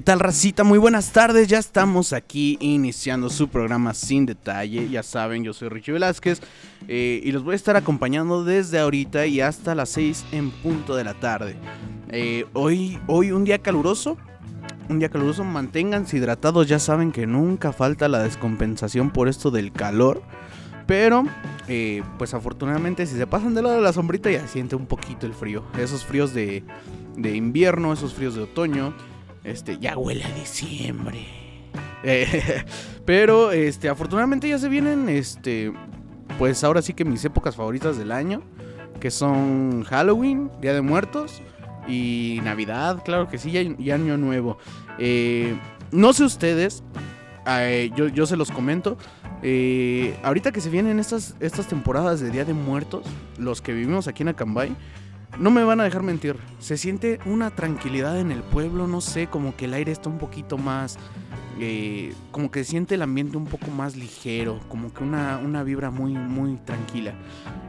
¿Qué tal, racita? Muy buenas tardes. Ya estamos aquí iniciando su programa sin detalle. Ya saben, yo soy Richie Velázquez eh, y los voy a estar acompañando desde ahorita y hasta las 6 en punto de la tarde. Eh, hoy, hoy un día caluroso. Un día caluroso, manténganse hidratados. Ya saben que nunca falta la descompensación por esto del calor. Pero, eh, pues afortunadamente, si se pasan del lado de la sombrita, ya siente un poquito el frío. Esos fríos de, de invierno, esos fríos de otoño. Este, ya huele a diciembre. Eh, pero, este, afortunadamente ya se vienen, este, pues ahora sí que mis épocas favoritas del año, que son Halloween, Día de Muertos y Navidad, claro que sí, y, Año Nuevo. Eh, no sé ustedes, eh, yo, yo, se los comento. ahorita que se vienen estas, estas temporadas de Día de Muertos, los que vivimos aquí en Acambay, no me van a dejar mentir, se siente una tranquilidad en el pueblo, no sé, como que el aire está un poquito más, eh, como que siente el ambiente un poco más ligero, como que una, una vibra muy, muy tranquila.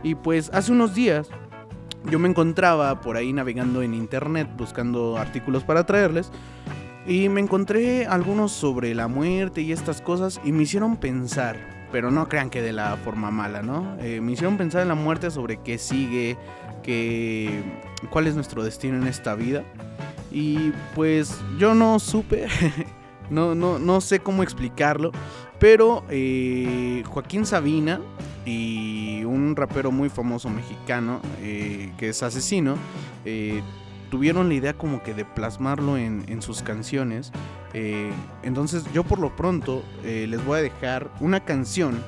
Y pues hace unos días yo me encontraba por ahí navegando en internet buscando artículos para traerles. Y me encontré algunos sobre la muerte y estas cosas y me hicieron pensar, pero no crean que de la forma mala, ¿no? Eh, me hicieron pensar en la muerte sobre qué sigue, que cuál es nuestro destino en esta vida. Y pues yo no supe, no, no, no sé cómo explicarlo, pero eh, Joaquín Sabina y un rapero muy famoso mexicano eh, que es asesino, eh, tuvieron la idea como que de plasmarlo en, en sus canciones. entonces yo por lo pronto les voy a dejar una canción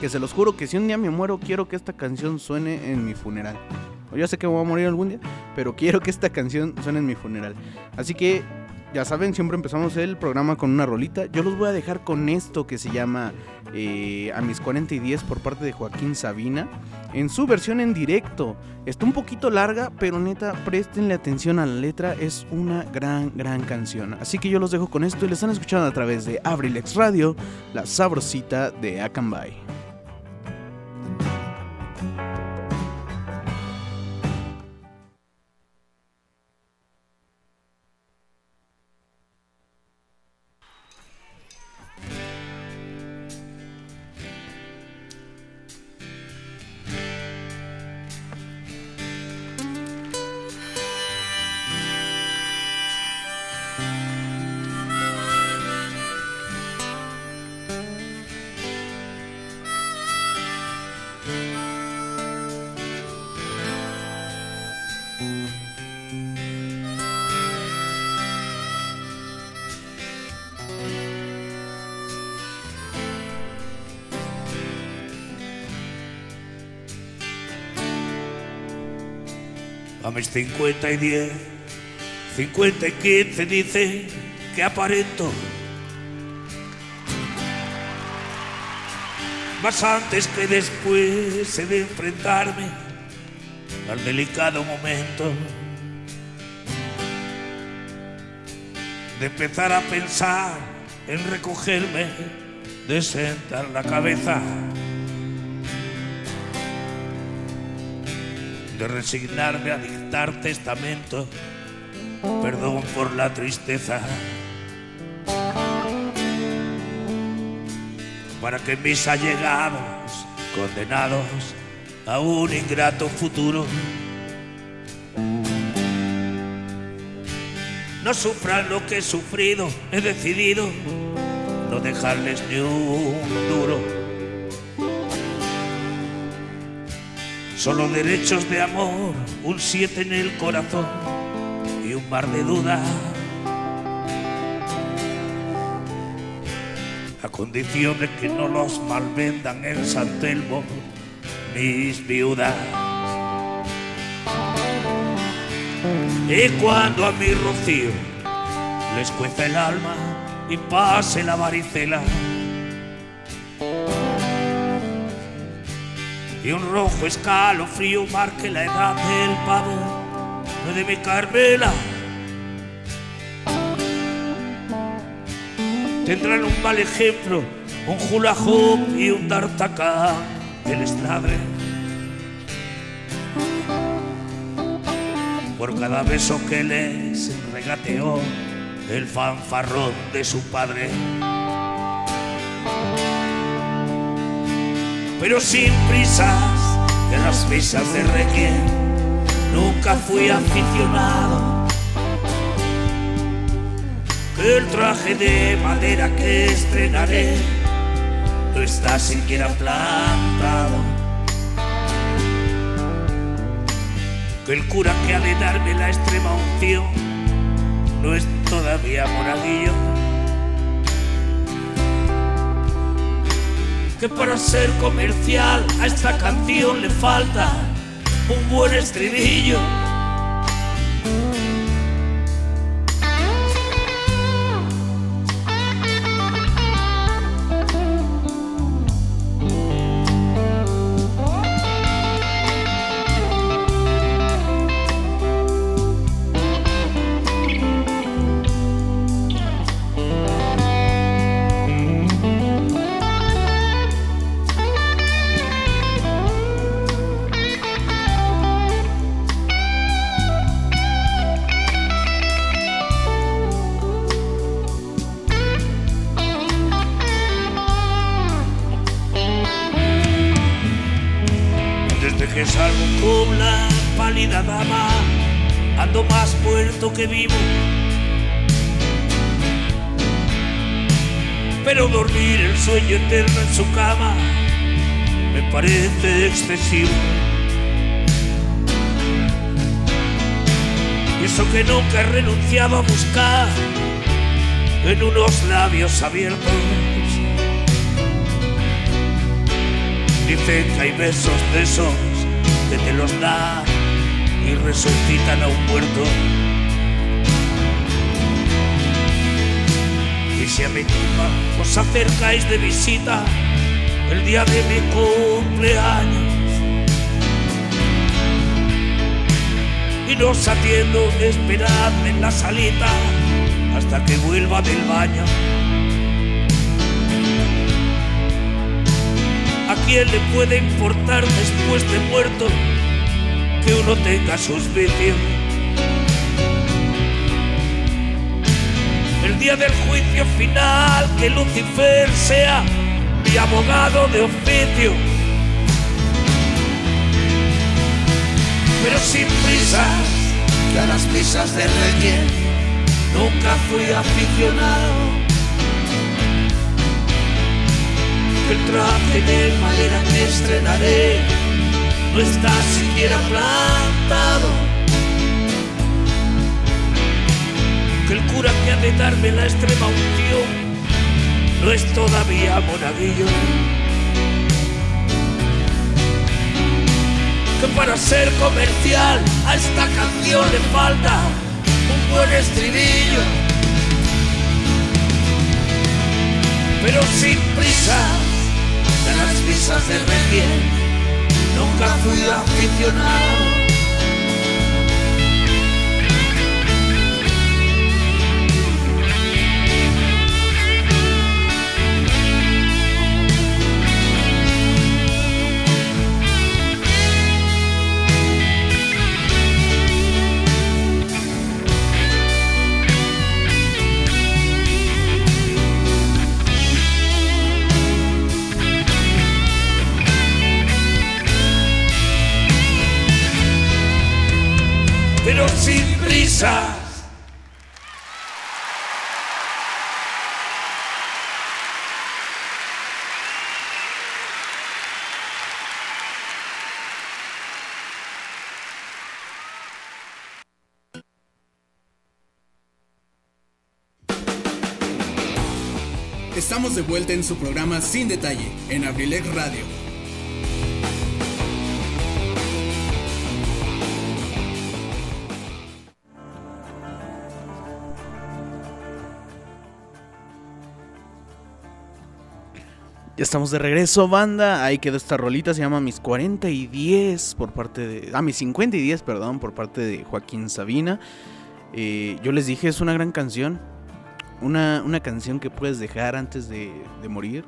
que se los juro que si un día me muero quiero que esta canción suene en mi funeral. Yo sé que voy a morir algún día, pero quiero que esta canción suene en mi funeral. Así que ya saben, siempre empezamos el programa con una rolita. Yo los voy a dejar con esto que se llama eh, A mis 40 y 10 por parte de Joaquín Sabina. En su versión en directo. Está un poquito larga, pero neta, préstenle atención a la letra. Es una gran, gran canción. Así que yo los dejo con esto y les están escuchando a través de Abrilex Radio, la sabrosita de Akanbay. A mis 50 y 10, 50 y 15 dice que aparento. Más antes que después de enfrentarme al delicado momento de empezar a pensar en recogerme, de sentar la cabeza. De resignarme a dictar testamento, perdón por la tristeza, para que mis allegados, condenados a un ingrato futuro, no sufran lo que he sufrido, he decidido no dejarles ni un duro Solo derechos de amor, un siete en el corazón y un mar de dudas. A condición de que no los malvendan en San Telmo mis viudas. Y cuando a mi rocío les cueza el alma y pase la varicela. Y un rojo escalofrío marque la edad del pavo de mi Carmela. Tendrán un mal ejemplo, un hula hoop y un d'Artacán que les ladre. Por cada beso que les regateó el fanfarrón de su padre. Pero sin prisas, en las misas de requiem nunca fui aficionado. Que el traje de madera que estrenaré no está siquiera plantado. Que el cura que ha de darme la extrema unción no es todavía moradillo. Que para ser comercial a esta canción le falta un buen estribillo. Pálida dama, ando más muerto que vivo. Pero dormir el sueño eterno en su cama me parece excesivo. Y eso que nunca he renunciado a buscar en unos labios abiertos. Dicen que hay besos de esos que te los dan y resucitan a un muerto. Y si a mi tumba os acercáis de visita el día de mi cumpleaños y no os atiendo, esperadme en la salita hasta que vuelva del baño. ¿A quién le puede importar después de muerto que uno tenga sus vicios? El día del juicio final, que Lucifer sea mi abogado de oficio. Pero sin prisas, que las misas de Requiem nunca fui aficionado. el traje de madera que estrenaré no está siquiera plantado. Que el cura que ha de darme la extrema unción no es todavía monaguillo. Que para ser comercial a esta canción le falta un buen estribillo. Pero sin prisa de las misas de requiem nunca fui aficionado. pero sin prisa. Estamos de vuelta en su programa Sin Detalle, en Abrilec Radio Ya estamos de regreso, banda. Ahí quedó esta rolita, se llama Mis 40 y 10 por parte de... Ah, Mis 50 y 10, perdón, por parte de Joaquín Sabina. Eh, yo les dije, es una gran canción. Una, una canción que puedes dejar antes de, morir.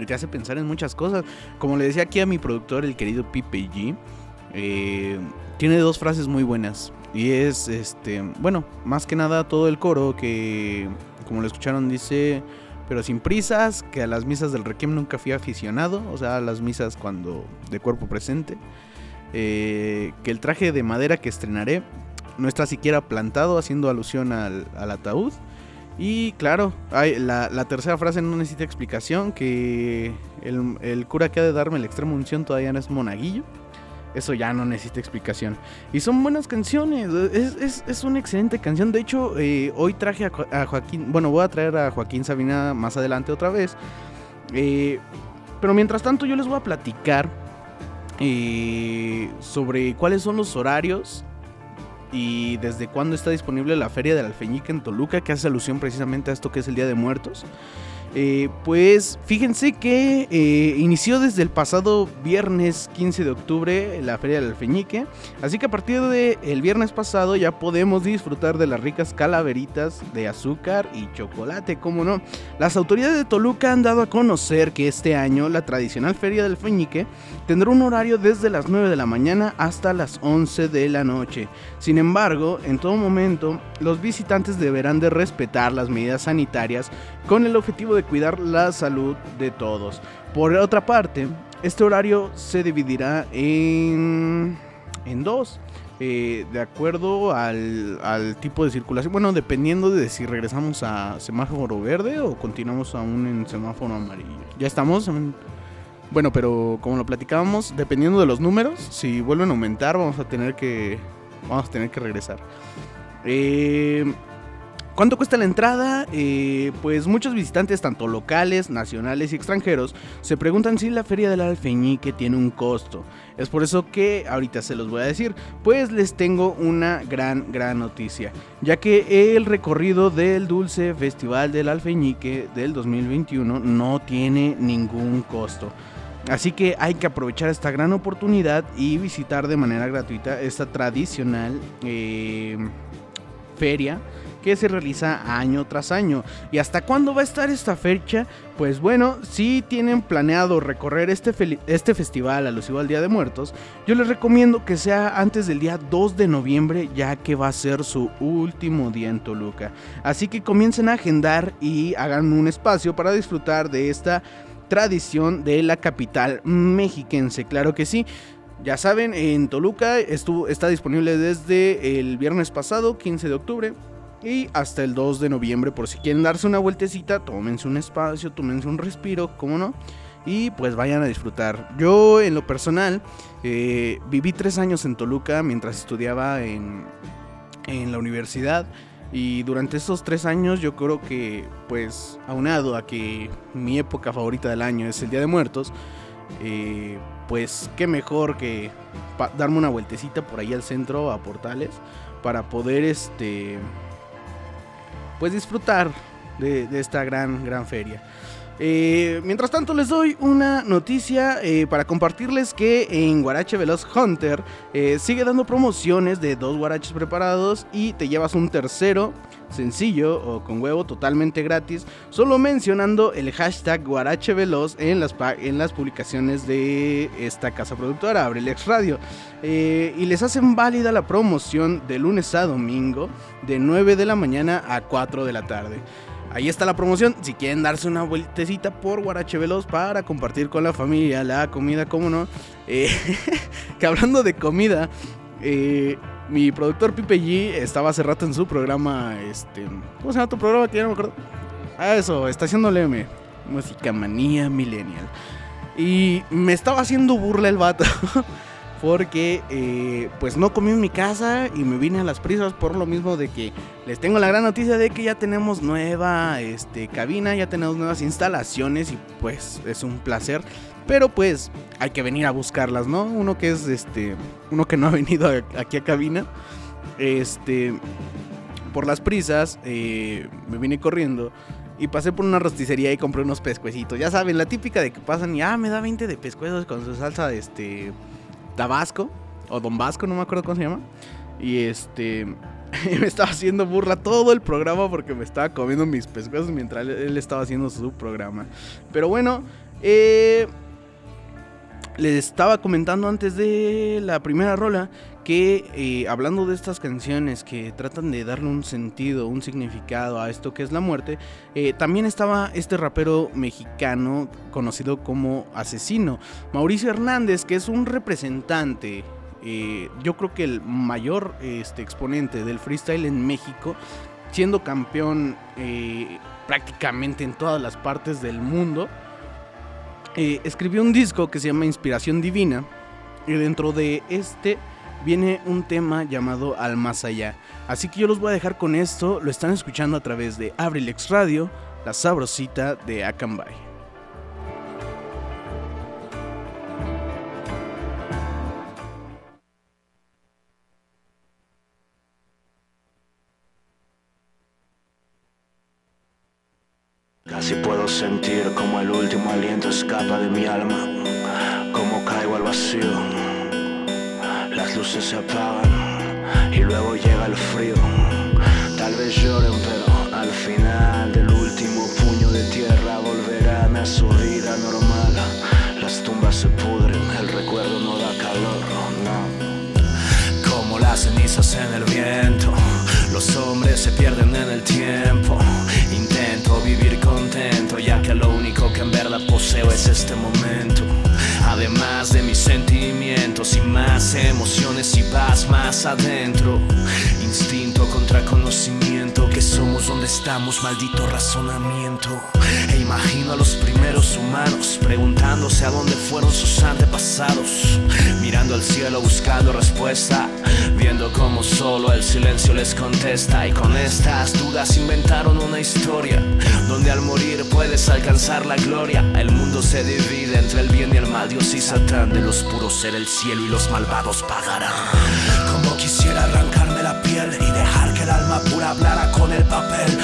Y te hace pensar en muchas cosas. Como le decía aquí a mi productor, el querido Pipe G. Eh, tiene dos frases muy buenas. Y es, este, bueno, más que nada todo el coro que, como lo escucharon, dice pero sin prisas, que a las misas del Requiem nunca fui aficionado, o sea, a las misas cuando de cuerpo presente, eh, que el traje de madera que estrenaré no está siquiera plantado, haciendo alusión al, ataúd. Y claro, hay, la, tercera frase no necesita explicación, que el, el, cura que ha de darme el extremo unción todavía no es monaguillo. Eso ya no necesita explicación. Y son buenas canciones. Es, una excelente canción. De hecho, eh, hoy traje a, Joaquín. Bueno, voy a traer a Joaquín Sabina más adelante otra vez. Eh, pero mientras tanto, yo les voy a platicar eh, sobre cuáles son los horarios y desde cuándo está disponible la Feria del Alfeñique en Toluca, que hace alusión precisamente a esto que es el Día de Muertos. Eh, pues fíjense que eh, inició desde el pasado viernes 15 de octubre la Feria del Alfeñique, así que a partir del viernes pasado ya podemos disfrutar de las ricas calaveritas de azúcar y chocolate, como no. Las autoridades de Toluca han dado a conocer que este año la tradicional Feria del Alfeñique tendrá un horario desde las 9 de la mañana hasta las 11 de la noche. Sin embargo, en todo momento, los visitantes deberán de respetar las medidas sanitarias con el objetivo de cuidar la salud de todos. Por otra parte, este horario se dividirá en, en dos. Eh, de acuerdo al, al, tipo de circulación. Bueno, dependiendo de si regresamos a semáforo verde o continuamos aún en semáforo amarillo. Ya estamos. bueno, pero como lo platicábamos, dependiendo de los números, si vuelven a aumentar, vamos a tener que, vamos a tener que regresar. Eh, ¿Cuánto cuesta la entrada? Eh, pues muchos visitantes, tanto locales, nacionales y extranjeros, se preguntan si la Feria del Alfeñique tiene un costo. Es por eso que ahorita se los voy a decir, pues les tengo una gran, gran noticia, ya que el recorrido del Dulce Festival del Alfeñique del 2021 no tiene ningún costo. Así que hay que aprovechar esta gran oportunidad y visitar de manera gratuita esta tradicional eh, feria que se realiza año tras año. ¿Y hasta cuándo va a estar esta fecha? Pues bueno, si tienen planeado recorrer este, este festival alusivo al Día de Muertos, yo les recomiendo que sea antes del día 2 de noviembre, ya que va a ser su último día en Toluca. Así que comiencen a agendar y hagan un espacio para disfrutar de esta tradición de la capital mexiquense, claro que sí. Ya saben, en Toluca está disponible desde el viernes pasado, 15 de octubre, y hasta el 2 de noviembre, por si quieren darse una vueltecita, tómense un espacio, tómense un respiro, ¿cómo no? Y pues vayan a disfrutar. Yo en lo personal eh, viví tres años en Toluca mientras estudiaba en, en la universidad. Y durante esos tres años yo creo que, pues, aunado a que mi época favorita del año es el Día de Muertos, eh, pues qué mejor que darme una vueltecita por ahí al centro, a Portales, para poder, este, pues disfrutar de, esta gran, gran feria. Eh, mientras tanto les doy una noticia eh, para compartirles que en Guarache Veloz Hunter eh, sigue dando promociones de dos guaraches preparados y te llevas un tercero sencillo o con huevo totalmente gratis, solo mencionando el hashtag Guarache Veloz en las, en las publicaciones de esta casa productora, Abrelex Radio. y les hacen válida la promoción de lunes a domingo de 9 de la mañana a 4 de la tarde. Ahí está la promoción. Si quieren darse una vueltecita por Guarache Veloz para compartir con la familia la comida, cómo no. Eh, que hablando de comida, eh, mi productor Pipe G estaba hace rato en su programa. Este, ¿Cómo se llama tu programa? Que ya no me acuerdo. Ah, eso, está haciendo M. Música Manía Millennial. Y me estaba haciendo burla el vato. porque eh, pues no comí en mi casa y me vine a las prisas por lo mismo de que les tengo la gran noticia de que ya tenemos nueva este, cabina, ya tenemos nuevas instalaciones y pues es un placer. Pero pues hay que venir a buscarlas, ¿no? Uno que es este, uno que no ha venido aquí a cabina, este, por las prisas, eh, me vine corriendo y pasé por una rosticería y compré unos pescuecitos. Ya saben, la típica de que pasan y, ah, me da 20 de pescuezos con su salsa de este Tabasco o Don Vasco, no me acuerdo cómo se llama. Y este me estaba haciendo burla todo el programa porque me estaba comiendo mis pescuezos mientras él estaba haciendo su programa. Pero bueno, eh, les estaba comentando antes de la primera rola que eh, hablando de estas canciones que tratan de darle un sentido, un significado a esto que es la muerte, eh, también estaba este rapero mexicano conocido como Asesino, Mauricio Hernández, que es un representante, eh, yo creo que el mayor este, exponente del freestyle en México, siendo campeón prácticamente en todas las partes del mundo. escribió un disco que se llama Inspiración Divina y dentro de este viene un tema llamado Al Más Allá. Así que yo los voy a dejar con esto, lo están escuchando a través de Abrilex Radio, la sabrosita de Akanbay. Casi puedo sentir como el último aliento escapa de mi alma, como caigo al vacío luces se apagan y luego llega el frío. Tal vez lloren, pero al final del último puño de tierra volverán a su vida normal. Las tumbas se pudren, el recuerdo no da calor, no. Como las cenizas en el viento, los hombres se pierden en el tiempo. Intento vivir contento, ya que lo único que en verdad poseo es este momento. Además de mis sentimientos y más emociones y vas más adentro. Instinto contra conocimiento, que somos donde estamos, maldito razonamiento. E imagino a los primeros humanos preguntándose a dónde fueron sus antepasados. Mirando al cielo buscando respuesta, viendo como solo el silencio les contesta. Y con estas dudas inventaron una historia donde al morir puedes alcanzar la gloria. El mundo se divide entre el bien y el mal. Dios y Satán, de los puros ser el cielo y los malvados pagarán. Como quisiera arrancarme la piel y dejar que el alma pura hablara con el papel.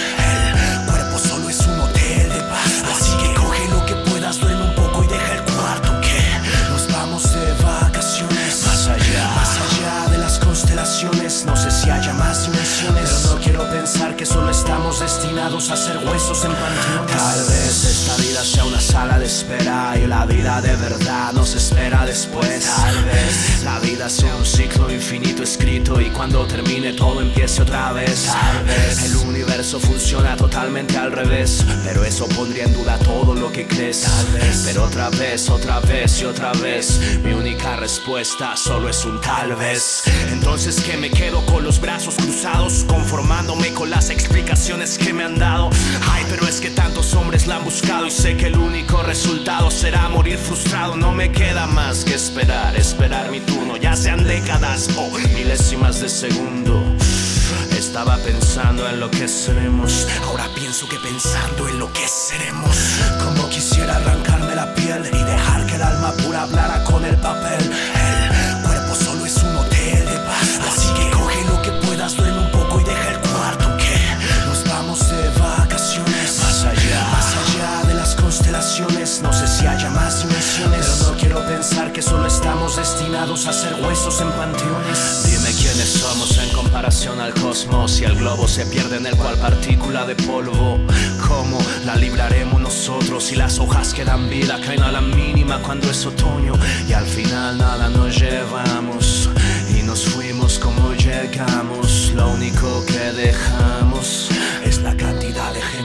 Pensar que solo estamos destinados a ser huesos en panteones. Tal vez esta vida sea una sala de espera y la vida de verdad nos espera después. Tal vez la vida sea un ciclo infinito escrito y cuando termine todo empiece otra vez. Tal vez el universo funciona totalmente al revés, pero eso pondría en duda todo lo que crees. Tal vez, pero otra vez, otra vez y otra vez, mi única respuesta solo es un tal vez. Entonces que me quedo con los brazos cruzados, conformándome con las explicaciones que me han dado. Ay, pero es que tantos hombres la han buscado y sé que el único resultado será morir frustrado. No me queda más que esperar, esperar mi turno, ya sean décadas o milésimas de segundo. Estaba pensando en lo que seremos, ahora pienso que pensando en lo que seremos. Como quisiera arrancarme la piel y dejar que el alma pura hablara con el papel. Pensar que solo estamos destinados a ser huesos en panteones. Dime quiénes somos en comparación al cosmos y el globo se pierde en el cual partícula de polvo. ¿Cómo la libraremos nosotros si las hojas que dan vida caen a la mínima cuando es otoño y al final nada nos llevamos y nos fuimos como llegamos? Lo único que dejamos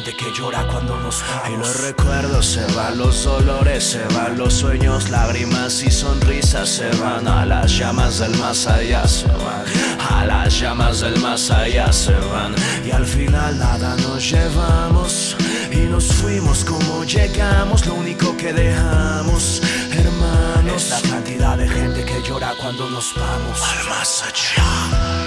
gente que llora cuando nos vamos. Y los recuerdos se van, los dolores se van, los sueños, lágrimas y sonrisas se van. A las llamas del más allá se van, a las llamas del más allá se van. Y al final nada nos llevamos y nos fuimos como llegamos. Lo único que dejamos, hermano, es la cantidad de gente que llora cuando nos vamos al más allá.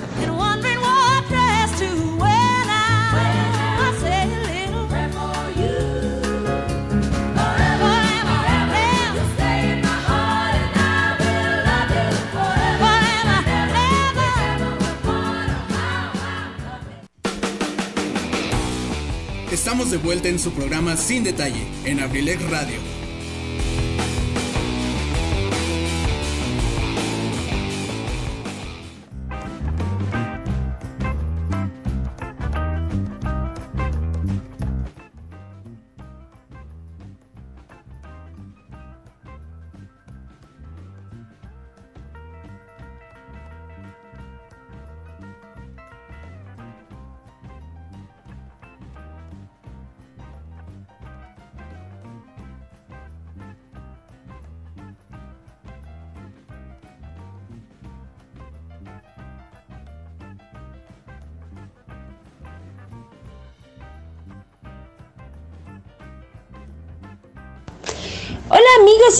Estamos de vuelta en su programa Sin Detalle, en Abrilex Radio.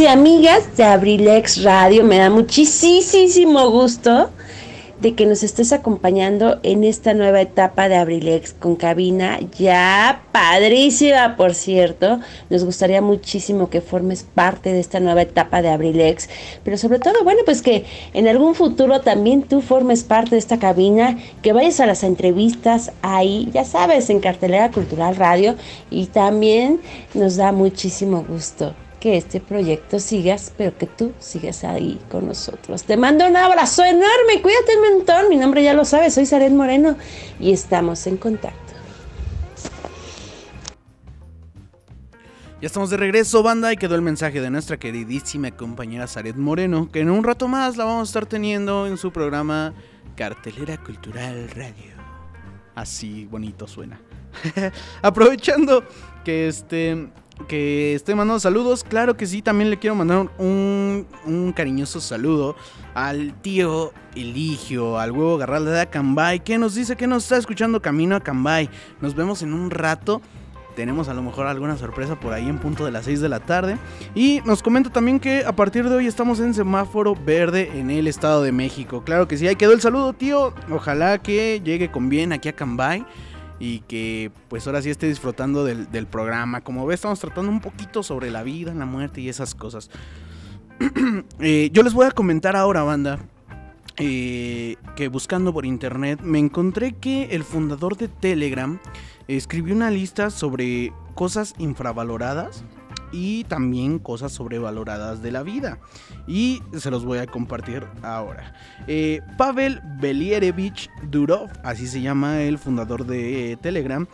Y amigas de Abrilex Radio, me da muchísimo gusto de que nos estés acompañando en esta nueva etapa de Abrilex con cabina. Ya padrísima, por cierto. Nos gustaría muchísimo que formes parte de esta nueva etapa de Abrilex, pero sobre todo, bueno, pues que en algún futuro también tú formes parte de esta cabina, que vayas a las entrevistas ahí, ya sabes, en Cartelera Cultural Radio. Y también nos da muchísimo gusto que este proyecto sigas, pero que tú sigas ahí con nosotros. Te mando un abrazo enorme, cuídate un montón. Mi nombre ya lo sabes, soy Saret Moreno y estamos en contacto. Ya estamos de regreso, banda, y quedó el mensaje de nuestra queridísima compañera Saret Moreno, que en un rato más la vamos a estar teniendo en su programa Cartelera Cultural Radio. Así bonito suena. Aprovechando que este que estoy mandando saludos. Claro que sí, también le quiero mandar un, un cariñoso saludo al tío Eligio, al huevo garral de Acambay, que nos dice que nos está escuchando camino a Cambay. Nos vemos en un rato. Tenemos a lo mejor alguna sorpresa por ahí en punto de las 6 de la tarde. Y nos comenta también que a partir de hoy estamos en semáforo verde en el Estado de México. Claro que sí, ahí quedó el saludo, tío. Ojalá que llegue con bien aquí a Cambay y que pues ahora sí esté disfrutando del, programa. Como ves, estamos tratando un poquito sobre la vida, la muerte y esas cosas. Eh, yo les voy a comentar ahora, banda, eh, que buscando por internet me encontré que el fundador de Telegram escribió una lista sobre cosas infravaloradas y también cosas sobrevaloradas de la vida. Y se los voy a compartir ahora. Eh, Pavel Belierevich Durov, así se llama el fundador de Telegram,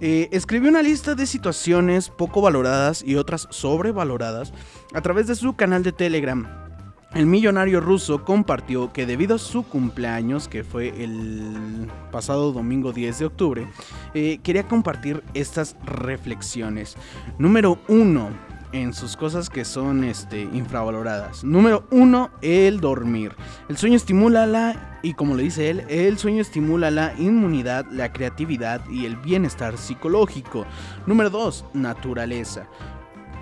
eh, escribió una lista de situaciones poco valoradas y otras sobrevaloradas a través de su canal de Telegram. El millonario ruso compartió que debido a su cumpleaños, que fue el pasado domingo 10 de octubre, eh, quería compartir estas reflexiones. Número 1 en sus cosas que son este, infravaloradas. Número 1, el dormir. El sueño estimula la, y como le dice él, el sueño estimula la inmunidad, la creatividad y el bienestar psicológico. Número 2, naturaleza.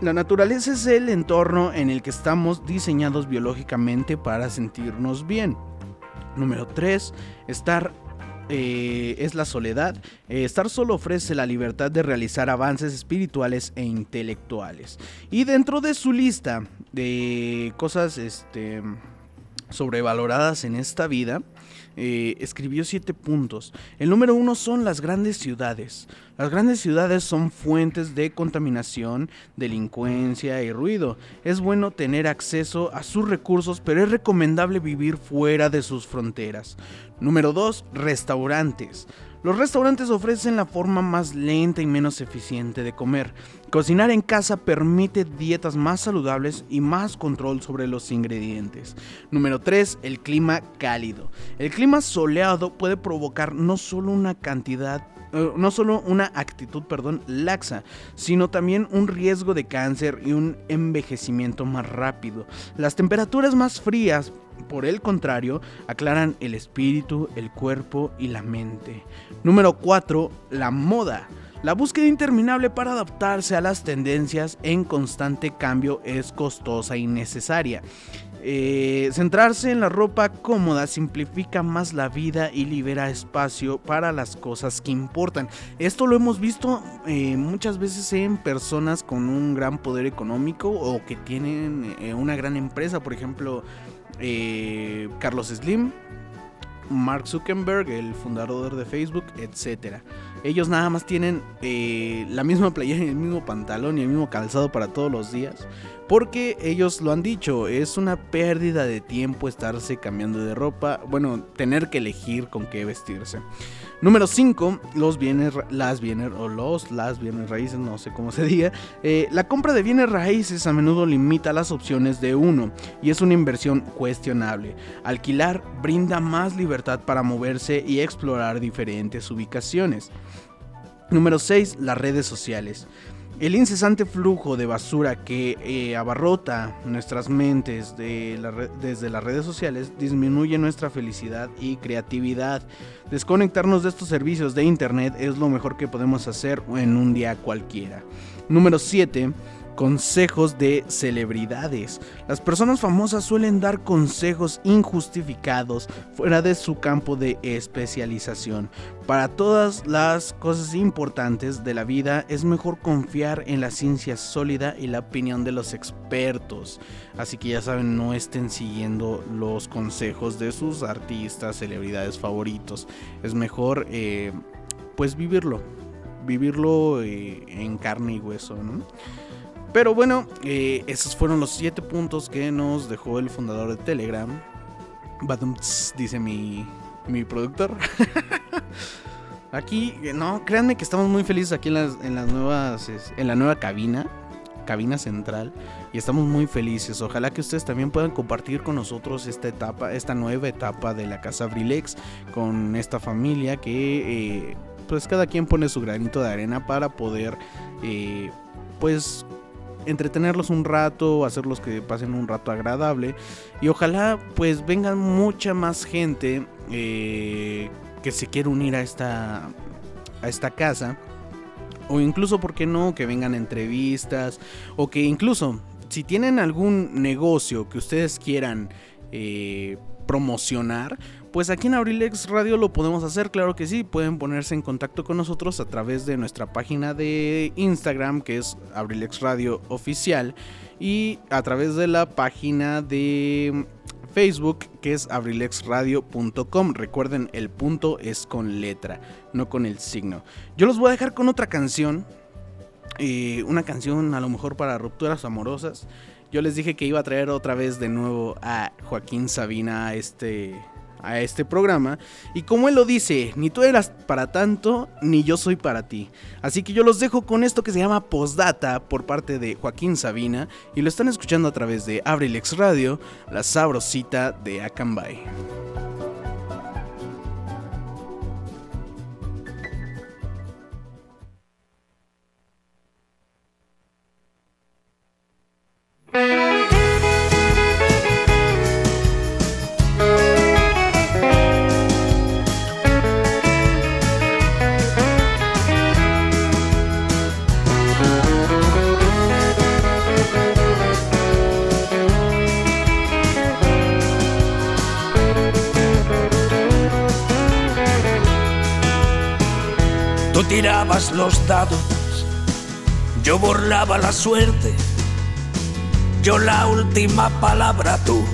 La naturaleza es el entorno en el que estamos diseñados biológicamente para sentirnos bien. Número 3. Estar eh, es la soledad. Eh, estar solo ofrece la libertad de realizar avances espirituales e intelectuales. Y dentro de su lista de cosas este, sobrevaloradas en esta vida, eh, escribió siete puntos. El número uno son las grandes ciudades. Las grandes ciudades son fuentes de contaminación, delincuencia y ruido. Es bueno tener acceso a sus recursos, pero es recomendable vivir fuera de sus fronteras. Número 2. Restaurantes. Los restaurantes ofrecen la forma más lenta y menos eficiente de comer. Cocinar en casa permite dietas más saludables y más control sobre los ingredientes. Número 3. El clima cálido. El clima soleado puede provocar no solo una cantidad eh, no solo una actitud, perdón, laxa, sino también un riesgo de cáncer y un envejecimiento más rápido. Las temperaturas más frías por el contrario, aclaran el espíritu, el cuerpo y la mente. Número 4. La moda. La búsqueda interminable para adaptarse a las tendencias en constante cambio es costosa y necesaria. Eh, centrarse en la ropa cómoda simplifica más la vida y libera espacio para las cosas que importan. Esto lo hemos visto eh, muchas veces en personas con un gran poder económico o que tienen eh, una gran empresa. Por ejemplo, Carlos Slim, Mark Zuckerberg, el fundador de Facebook, etc. Ellos nada más tienen eh, la misma playera y el mismo pantalón y el mismo calzado para todos los días. Porque ellos lo han dicho, es una pérdida de tiempo estarse cambiando de ropa, bueno, tener que elegir con qué vestirse. Número 5, los bienes, las bienes, o los, las bienes raíces, no sé cómo se diga. Eh, la compra de bienes raíces a menudo limita las opciones de uno y es una inversión cuestionable. Alquilar brinda más libertad para moverse y explorar diferentes ubicaciones. Número 6, las redes sociales. El incesante flujo de basura que eh, abarrota nuestras mentes desde las redes sociales disminuye nuestra felicidad y creatividad. Desconectarnos de estos servicios de internet es lo mejor que podemos hacer en un día cualquiera. Número 7 Consejos de celebridades. Las personas famosas suelen dar consejos injustificados fuera de su campo de especialización. Para todas las cosas importantes de la vida es mejor confiar en la ciencia sólida y la opinión de los expertos. Así que ya saben, no estén siguiendo los consejos de sus artistas, celebridades favoritos. Es mejor eh, pues vivirlo. Vivirlo eh, en carne y hueso, ¿no? Pero bueno, eh, esos fueron los siete puntos que nos dejó el fundador de Telegram. Badumts, dice mi, mi productor. aquí, no, créanme que estamos muy felices aquí en las, en las nuevas, en la nueva cabina, cabina central, y estamos muy felices. Ojalá que ustedes también puedan compartir con nosotros esta etapa, esta nueva etapa de la casa Brilex con esta familia que, eh, pues cada quien pone su granito de arena para poder, eh, pues entretenerlos un rato, hacerlos que pasen un rato agradable. Y ojalá pues vengan mucha más gente eh, que se quiera unir a esta, a esta casa. O incluso, ¿por qué no? Que vengan entrevistas. O que incluso si tienen algún negocio que ustedes quieran eh, promocionar, pues aquí en Abrilex Radio lo podemos hacer, claro que sí. Pueden ponerse en contacto con nosotros a través de nuestra página de Instagram, que es Abrilex Radio Oficial, y a través de la página de Facebook, que es abrilexradio.com. Recuerden, el punto es con letra, no con el signo. Yo los voy a dejar con otra canción. Eh, una canción a lo mejor para rupturas amorosas. Yo les dije que iba a traer otra vez de nuevo a Joaquín Sabina este a este programa. Y como él lo dice, ni tú eras para tanto, ni yo soy para ti. Así que yo los dejo con esto que se llama Postdata por parte de Joaquín Sabina. Y lo están escuchando a través de Abrilex Radio, la sabrosita de Acambay. tirabas los dados, yo burlaba la suerte, yo la última palabra tú.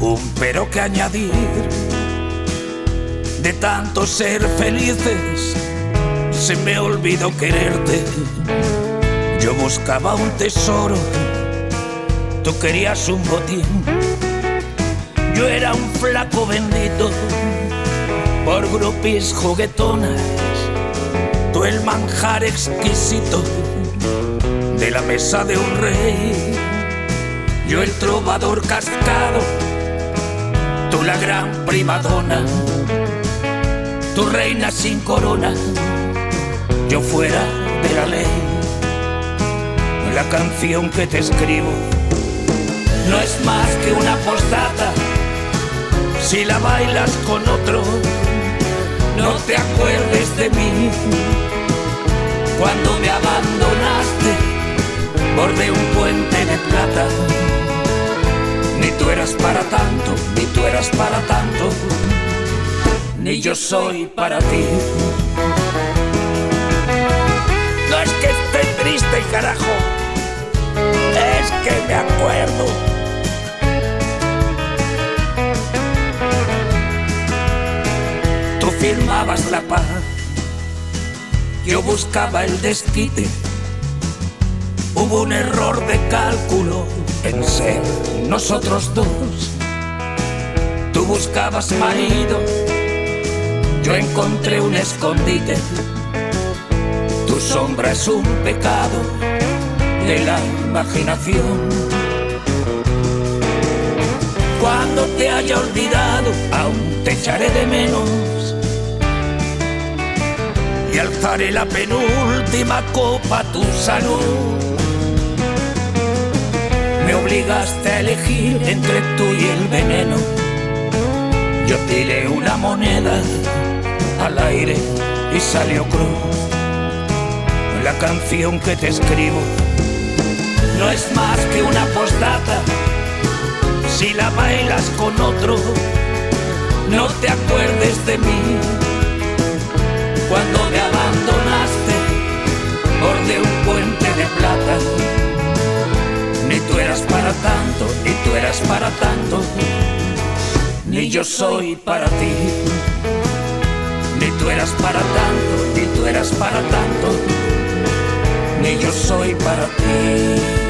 un pero que añadir. De tanto ser felices, se me olvidó quererte. Yo buscaba un tesoro, tú querías un botín. Yo era un flaco bendito por grupis juguetonas, el manjar exquisito de la mesa de un rey. Yo el trovador cascado, tú la gran primadona, tu reina sin corona, yo fuera de la ley. La canción que te escribo no es más que una postdata. Si la bailas con otro, no te acuerdes de mí. Cuando me abandonaste, bordé un puente de plata. Ni tú eras para tanto, ni tú eras para tanto, ni yo soy para ti. No es que esté triste, carajo, es que me acuerdo. Tú firmabas la paz, yo buscaba el desquite. Hubo un error de cálculo en ser nosotros dos. Tú buscabas marido, yo encontré un escondite. Tu sombra es un pecado de la imaginación. Cuando te haya olvidado, La penúltima copa tu salud. Me obligaste a elegir entre tú y el veneno. Yo tiré una moneda al aire y salió cruz. La canción que te escribo no es más que una postdata. Si la bailas con otro, no te acuerdes de mí. Cuando me abandonaste, bordé un puente de plata. Ni tú eras para tanto, ni tú eras para tanto, ni yo soy para ti. Ni tú eras para tanto, ni tú eras para tanto, ni yo soy para ti.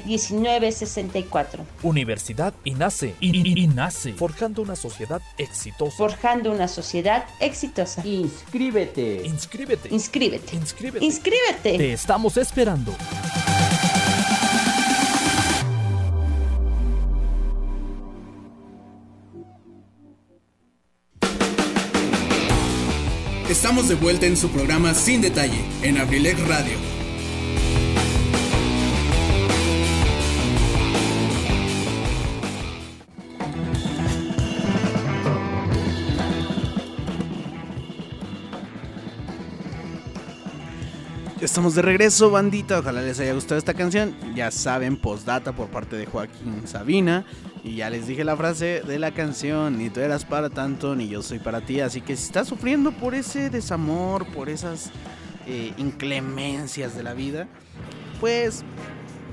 718-127-1964. Universidad INACE. INACE. Forjando una sociedad exitosa. Forjando una sociedad exitosa. Inscríbete. Inscríbete. Inscríbete. Inscríbete. Inscríbete. Te estamos esperando. Estamos de vuelta en su programa Sin Detalle, en Abrilex Radio. Estamos de regreso, bandita. Ojalá les haya gustado esta canción. Ya saben, postdata por parte de Joaquín Sabina. Y ya les dije la frase de la canción. Ni tú eras para tanto, ni yo soy para ti. Así que si estás sufriendo por ese desamor, por esas eh, inclemencias de la vida, pues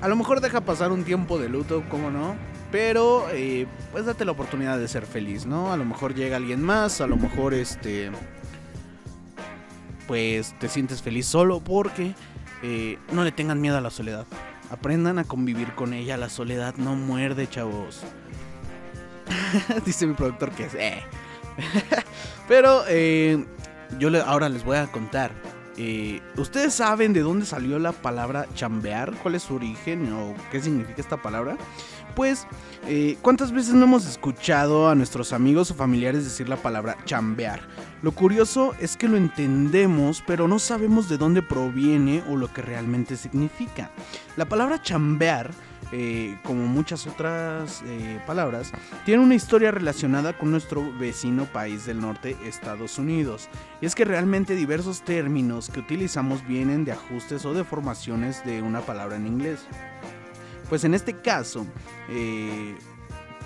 a lo mejor deja pasar un tiempo de luto, como no. Pero eh, pues date la oportunidad de ser feliz, ¿no? A lo mejor llega alguien más, a lo mejor este pues te sientes feliz solo porque eh, no le tengan miedo a la soledad. Aprendan a convivir con ella. La soledad no muerde, chavos. Dice mi productor que es... Eh. Pero eh, yo ahora les voy a contar. ¿Ustedes saben de dónde salió la palabra chambear? ¿Cuál es su origen o qué significa esta palabra? Pues, ¿cuántas veces no hemos escuchado a nuestros amigos o familiares decir la palabra chambear? Lo curioso es que lo entendemos, pero no sabemos de dónde proviene o lo que realmente significa. La palabra chambear, eh, como muchas otras eh, palabras, tiene una historia relacionada con nuestro vecino país del norte, Estados Unidos. Y es que realmente diversos términos que utilizamos vienen de ajustes o deformaciones de una palabra en inglés. Pues en este caso, eh,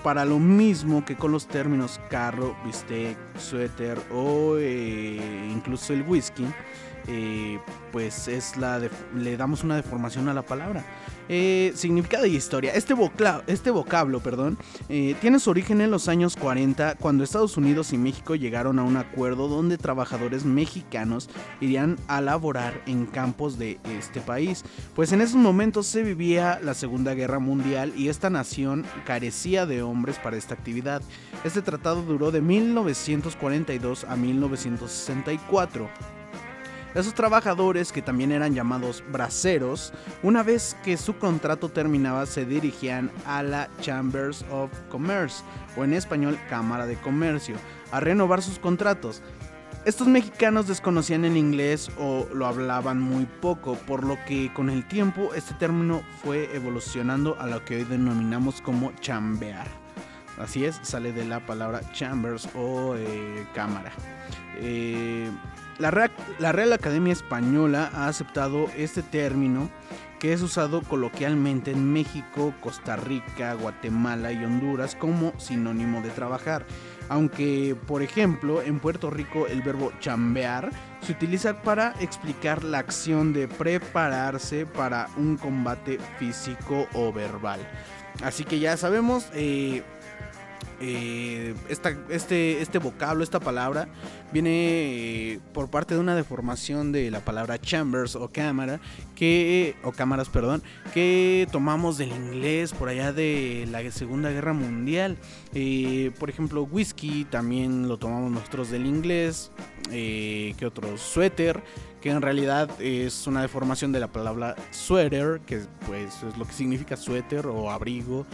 para lo mismo que con los términos carro, bistec, suéter o eh, incluso el whisky, eh, pues es la le damos una deformación a la palabra. Eh, significado y historia. Este, este vocablo perdón, eh, tiene su origen en los años 40 cuando Estados Unidos y México llegaron a un acuerdo donde trabajadores mexicanos irían a laborar en campos de este país. Pues en esos momentos se vivía la Segunda Guerra Mundial y esta nación carecía de hombres para esta actividad. Este tratado duró de 1942 a 1964. Esos trabajadores, que también eran llamados braceros, una vez que su contrato terminaba se dirigían a la Chambers of Commerce, o en español Cámara de Comercio, a renovar sus contratos. Estos mexicanos desconocían el inglés o lo hablaban muy poco, por lo que con el tiempo este término fue evolucionando a lo que hoy denominamos como chambear. Así es, sale de la palabra chambers o eh, cámara. Eh, la Real, Academia Española ha aceptado este término que es usado coloquialmente en México, Costa Rica, Guatemala y Honduras como sinónimo de trabajar. Aunque, por ejemplo, en Puerto Rico el verbo chambear se utiliza para explicar la acción de prepararse para un combate físico o verbal. Así que ya sabemos, eh, eh, este, este vocablo, esta palabra, viene eh, por parte de una deformación de la palabra chambers o cámara, que, o cámaras, perdón, que tomamos del inglés por allá de la Segunda Guerra Mundial. Eh, por ejemplo, whisky también lo tomamos nosotros del inglés. que otro? Suéter que en realidad es una deformación de la palabra sweater, que pues es lo que significa suéter o abrigo.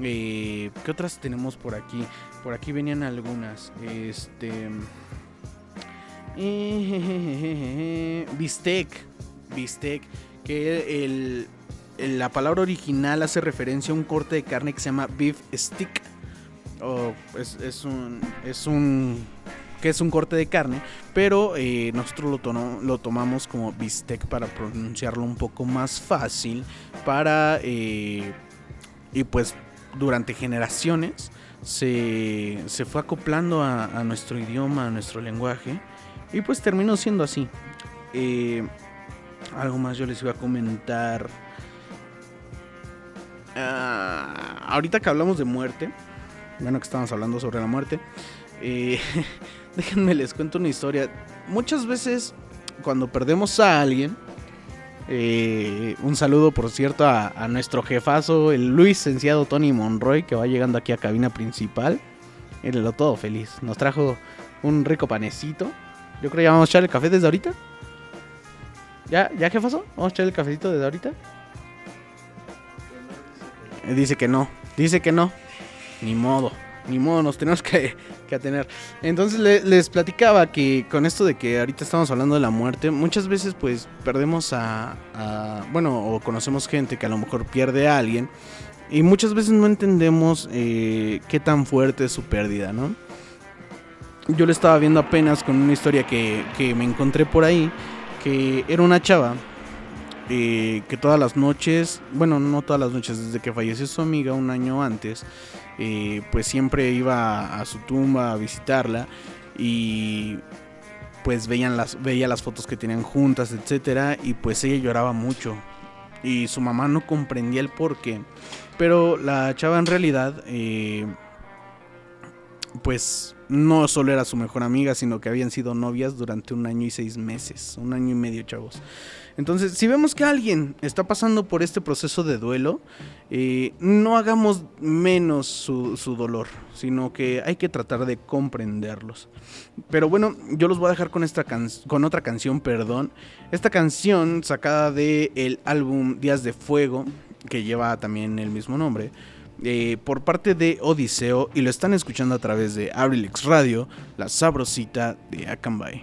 Eh, ¿Qué otras tenemos por aquí? Por aquí venían algunas. Este. bistec. Bistec. Que el, la palabra original hace referencia a un corte de carne que se llama beef stick. O es, un. Es un. Que es un corte de carne. Pero eh, nosotros lo, lo tomamos como bistec para pronunciarlo un poco más fácil. Para. Eh, y pues durante generaciones se, fue acoplando a, nuestro idioma, a nuestro lenguaje, y pues terminó siendo así. Eh, algo más yo les iba a comentar. Ah, ahorita que hablamos de muerte, bueno que estamos hablando sobre la muerte, eh, déjenme les cuento una historia. Muchas veces cuando perdemos a alguien, eh, un saludo, por cierto, a, nuestro jefazo, el Luis Senciado Tony Monroy, que va llegando aquí a cabina principal. lo todo feliz. Nos trajo un rico panecito. Yo creo que ya vamos a echar el café desde ahorita. ¿Ya, ya jefazo? ¿Vamos a echar el cafecito desde ahorita? Eh, dice que no. Dice que no. Ni modo ni modo, nos tenemos que, que atener. Entonces les platicaba que con esto de que ahorita estamos hablando de la muerte, muchas veces pues perdemos a, bueno, o conocemos gente que a lo mejor pierde a alguien y muchas veces no entendemos eh, qué tan fuerte es su pérdida, ¿no? Yo le estaba viendo apenas con una historia que, que me encontré por ahí, que era una chava eh, que todas las noches, bueno, no todas las noches, desde que falleció su amiga un año antes, eh, pues siempre iba a su tumba a visitarla y pues veían las, veía las fotos que tenían juntas, etcétera, y pues ella lloraba mucho. Y su mamá no comprendía el por qué. Pero la chava en realidad, eh, pues no solo era su mejor amiga, sino que habían sido novias durante un año y seis meses, un año y medio, chavos. Entonces, si vemos que alguien está pasando por este proceso de duelo, eh, no hagamos menos su, su, dolor, sino que hay que tratar de comprenderlos. Pero bueno, yo los voy a dejar con, esta con otra canción, perdón. Esta canción sacada del el álbum Días de Fuego, que lleva también el mismo nombre. Eh, por parte de Odiseo y lo están escuchando a través de Abrilix Radio, la sabrosita de Akanbay.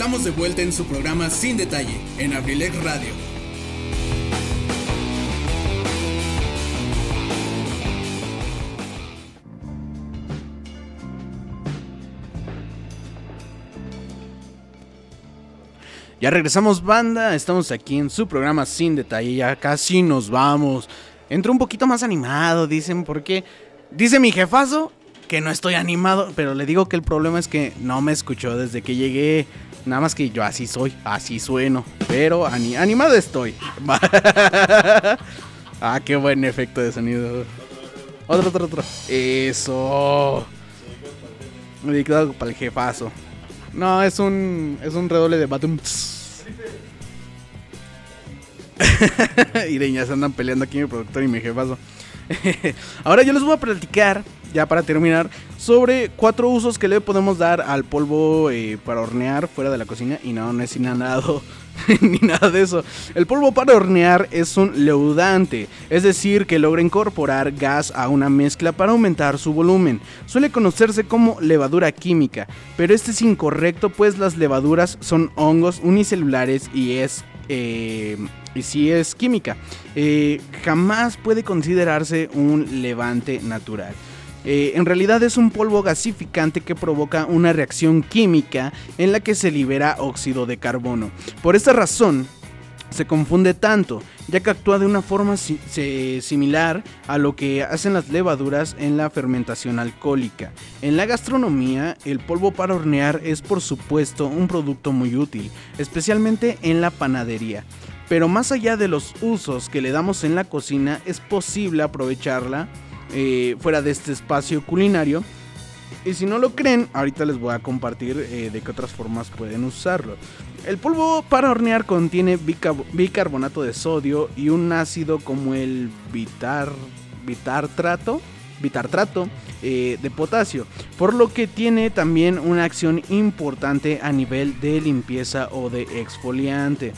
Estamos de vuelta en su programa Sin Detalle, en Abrilex Radio. Ya regresamos banda, estamos aquí en su programa Sin Detalle, ya casi nos vamos. Entró un poquito más animado, dicen, porque dice mi jefazo que no estoy animado, pero le digo que el problema es que no me escuchó desde que llegué. Nada más que yo así soy, así sueno, pero animado estoy. ah, qué buen efecto de sonido. Otro, otro, otro. Eso. Me quedado para el jefazo. No, es un es un redoble de Batum. y ya se andan peleando aquí mi productor y mi jefazo. Ahora yo les voy a platicar, ya para terminar, sobre cuatro usos que le podemos dar al polvo eh, para hornear fuera de la cocina. Y no, no es sin nada, ni nada de eso. El polvo para hornear es un leudante, es decir, que logra incorporar gas a una mezcla para aumentar su volumen. Suele conocerse como levadura química, pero este es incorrecto pues las levaduras son hongos unicelulares y es eh, y si es química. Eh, jamás puede considerarse un levante natural. Eh, en realidad es un polvo gasificante que provoca una reacción química en la que se libera óxido de carbono. Por esta razón, se confunde tanto, ya que actúa de una forma similar a lo que hacen las levaduras en la fermentación alcohólica. En la gastronomía, el polvo para hornear es por supuesto un producto muy útil, especialmente en la panadería. Pero más allá de los usos que le damos en la cocina, es posible aprovecharla eh, fuera de este espacio culinario. Y si no lo creen, ahorita les voy a compartir eh, de qué otras formas pueden usarlo. El polvo para hornear contiene bicarbonato de sodio y un ácido como el bitar, bitartrato, bitartrato eh, de potasio, por lo que tiene también una acción importante a nivel de limpieza o de exfoliante.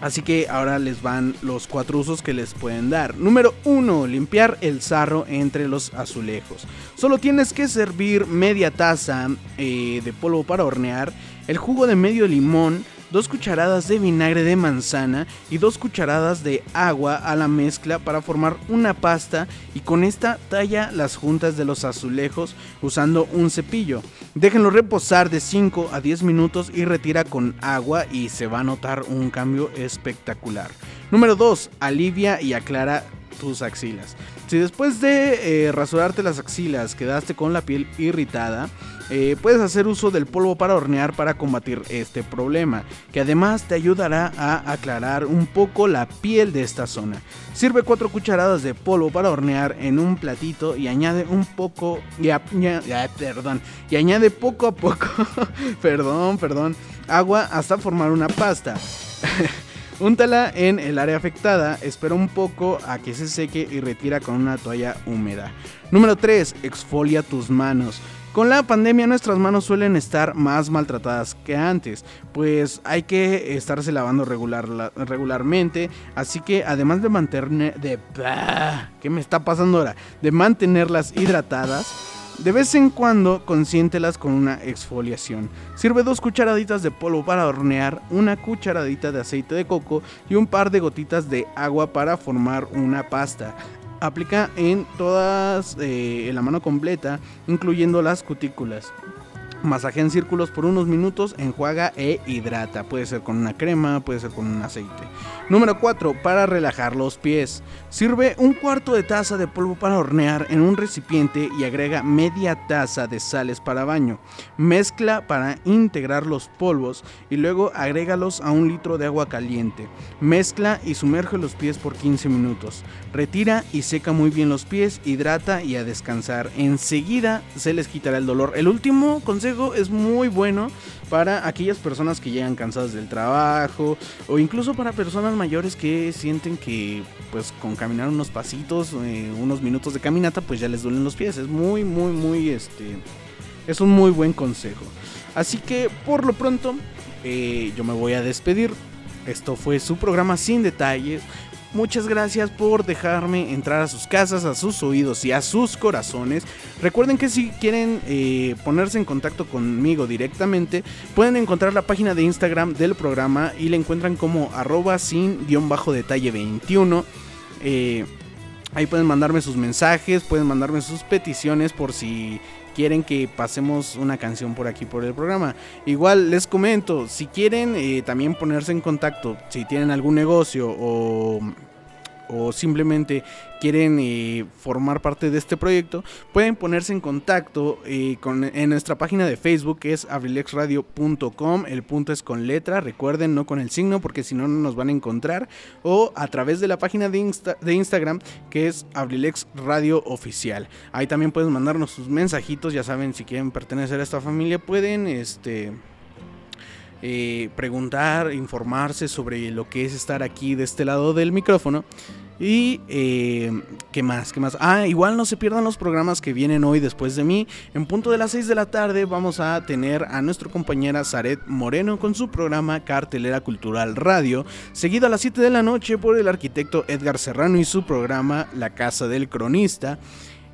Así que ahora les van los cuatro usos que les pueden dar. Número 1. Limpiar el sarro entre los azulejos. Solo tienes que servir media taza eh, de polvo para hornear, el jugo de medio limón, dos cucharadas de vinagre de manzana y dos cucharadas de agua a la mezcla para formar una pasta y con esta talla las juntas de los azulejos usando un cepillo. Déjenlo reposar de 5 a 10 minutos y retira con agua y se va a notar un cambio espectacular. Número 2. Alivia y aclara tus axilas. Si después de eh, rasurarte las axilas quedaste con la piel irritada, eh, puedes hacer uso del polvo para hornear para combatir este problema, que además te ayudará a aclarar un poco la piel de esta zona. Sirve 4 cucharadas de polvo para hornear en un platito y añade un poco, ya, perdón, y añade poco a poco, perdón, perdón, agua hasta formar una pasta. Úntala en el área afectada, espera un poco a que se seque y retira con una toalla húmeda. Número 3. Exfolia tus manos. Con la pandemia nuestras manos suelen estar más maltratadas que antes, pues hay que estarse lavando regular, regularmente, así que además de mantener de ¿qué me está pasando ahora? De mantenerlas hidratadas, de vez en cuando consiéntelas con una exfoliación. Sirve dos cucharaditas de polvo para hornear, una cucharadita de aceite de coco y un par de gotitas de agua para formar una pasta. Aplica en todas eh, la mano completa, incluyendo las cutículas. Masaje en círculos por unos minutos, enjuaga e hidrata. Puede ser con una crema, puede ser con un aceite. Número 4. Para relajar los pies. Sirve un cuarto de taza de polvo para hornear en un recipiente y agrega media taza de sales para baño. Mezcla para integrar los polvos y luego agrégalos a un litro de agua caliente. Mezcla y sumerge los pies por 15 minutos. Retira y seca muy bien los pies, hidrata y a descansar. Enseguida se les quitará el dolor. El último consejo es muy bueno para aquellas personas que llegan cansadas del trabajo o incluso para personas mayores que sienten que pues con caminar unos pasitos, eh, unos minutos de caminata pues ya les duelen los pies. Es muy, muy, muy este... Es un muy buen consejo. Así que por lo pronto eh, yo me voy a despedir. Esto fue su programa sin detalles. Muchas gracias por dejarme entrar a sus casas, a sus oídos y a sus corazones. Recuerden que si quieren eh, ponerse en contacto conmigo directamente, pueden encontrar la página de Instagram del programa y la encuentran como arroba sin guion bajo detalle 21. Eh, ahí pueden mandarme sus mensajes, pueden mandarme sus peticiones por si quieren que pasemos una canción por aquí por el programa. Igual les comento, si quieren eh, también ponerse en contacto, si tienen algún negocio o o simplemente quieren eh, formar parte de este proyecto, pueden ponerse en contacto eh, con, en nuestra página de Facebook que es abrilexradio.com. El punto es con letra, recuerden, no con el signo, porque si no, no nos van a encontrar. O a través de la página de, Instagram que es Abrilex Oficial. Ahí también pueden mandarnos sus mensajitos, ya saben, si quieren pertenecer a esta familia, pueden este eh, preguntar, informarse sobre lo que es estar aquí de este lado del micrófono. Y eh, qué más, qué más. Ah, igual no se pierdan los programas que vienen hoy después de mí. En punto de las 6 de la tarde vamos a tener a nuestra compañera Zaret Moreno con su programa Cartelera Cultural Radio. Seguido a las 7 de la noche por el arquitecto Edgar Serrano y su programa La Casa del Cronista.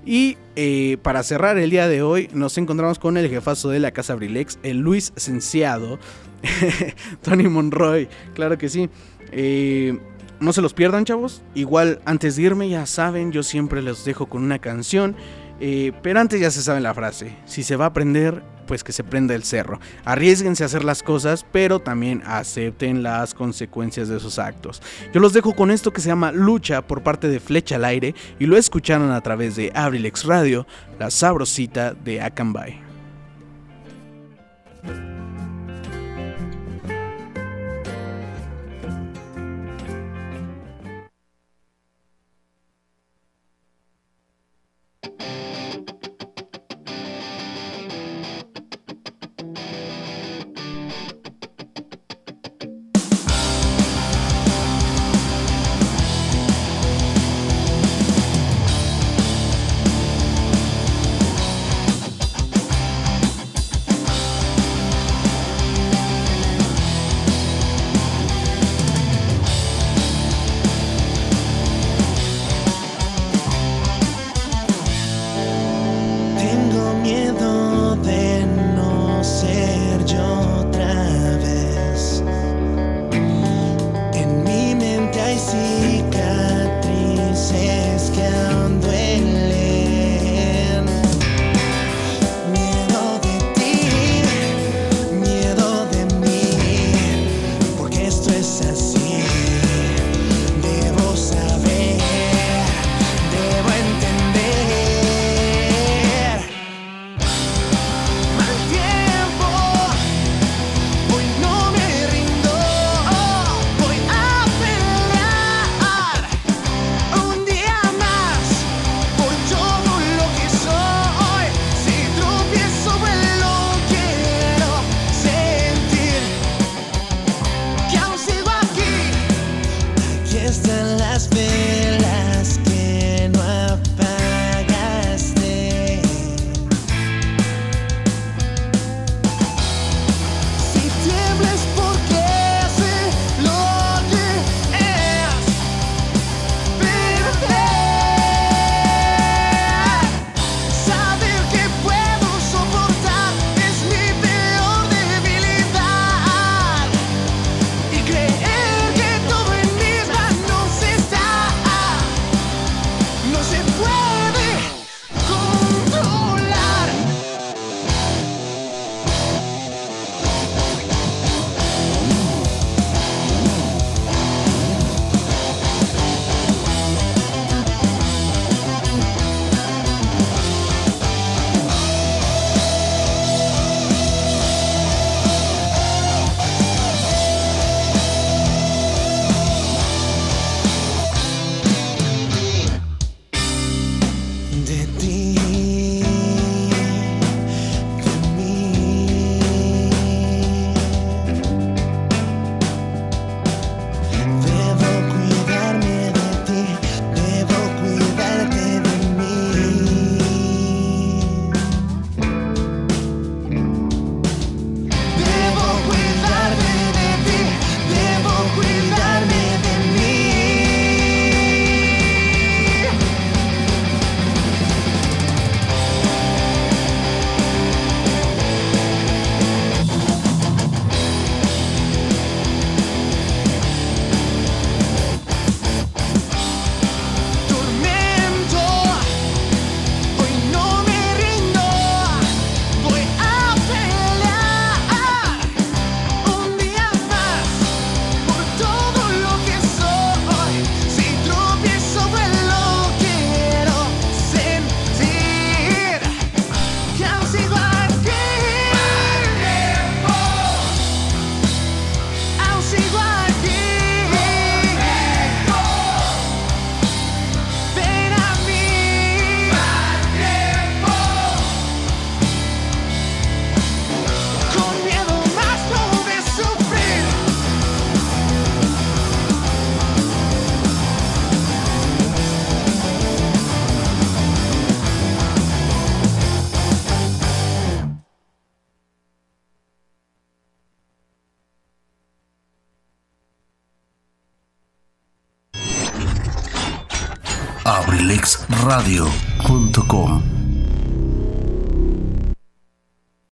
Y eh, para cerrar el día de hoy, nos encontramos con el jefazo de la Casa Brilex, el Luis Cenciado, Tony Monroy, claro que sí. Eh, no se los pierdan, chavos. Igual, antes de irme, ya saben, yo siempre les dejo con una canción. Eh, pero antes ya se sabe la frase. Si se va a aprender, pues que se prenda el cerro. Arriesguense a hacer las cosas, pero también acepten las consecuencias de sus actos. Yo los dejo con esto que se llama Lucha por parte de Flecha al Aire y lo escucharon a través de Abrilex Radio, la sabrosita de Akanbay. abrilexradio.com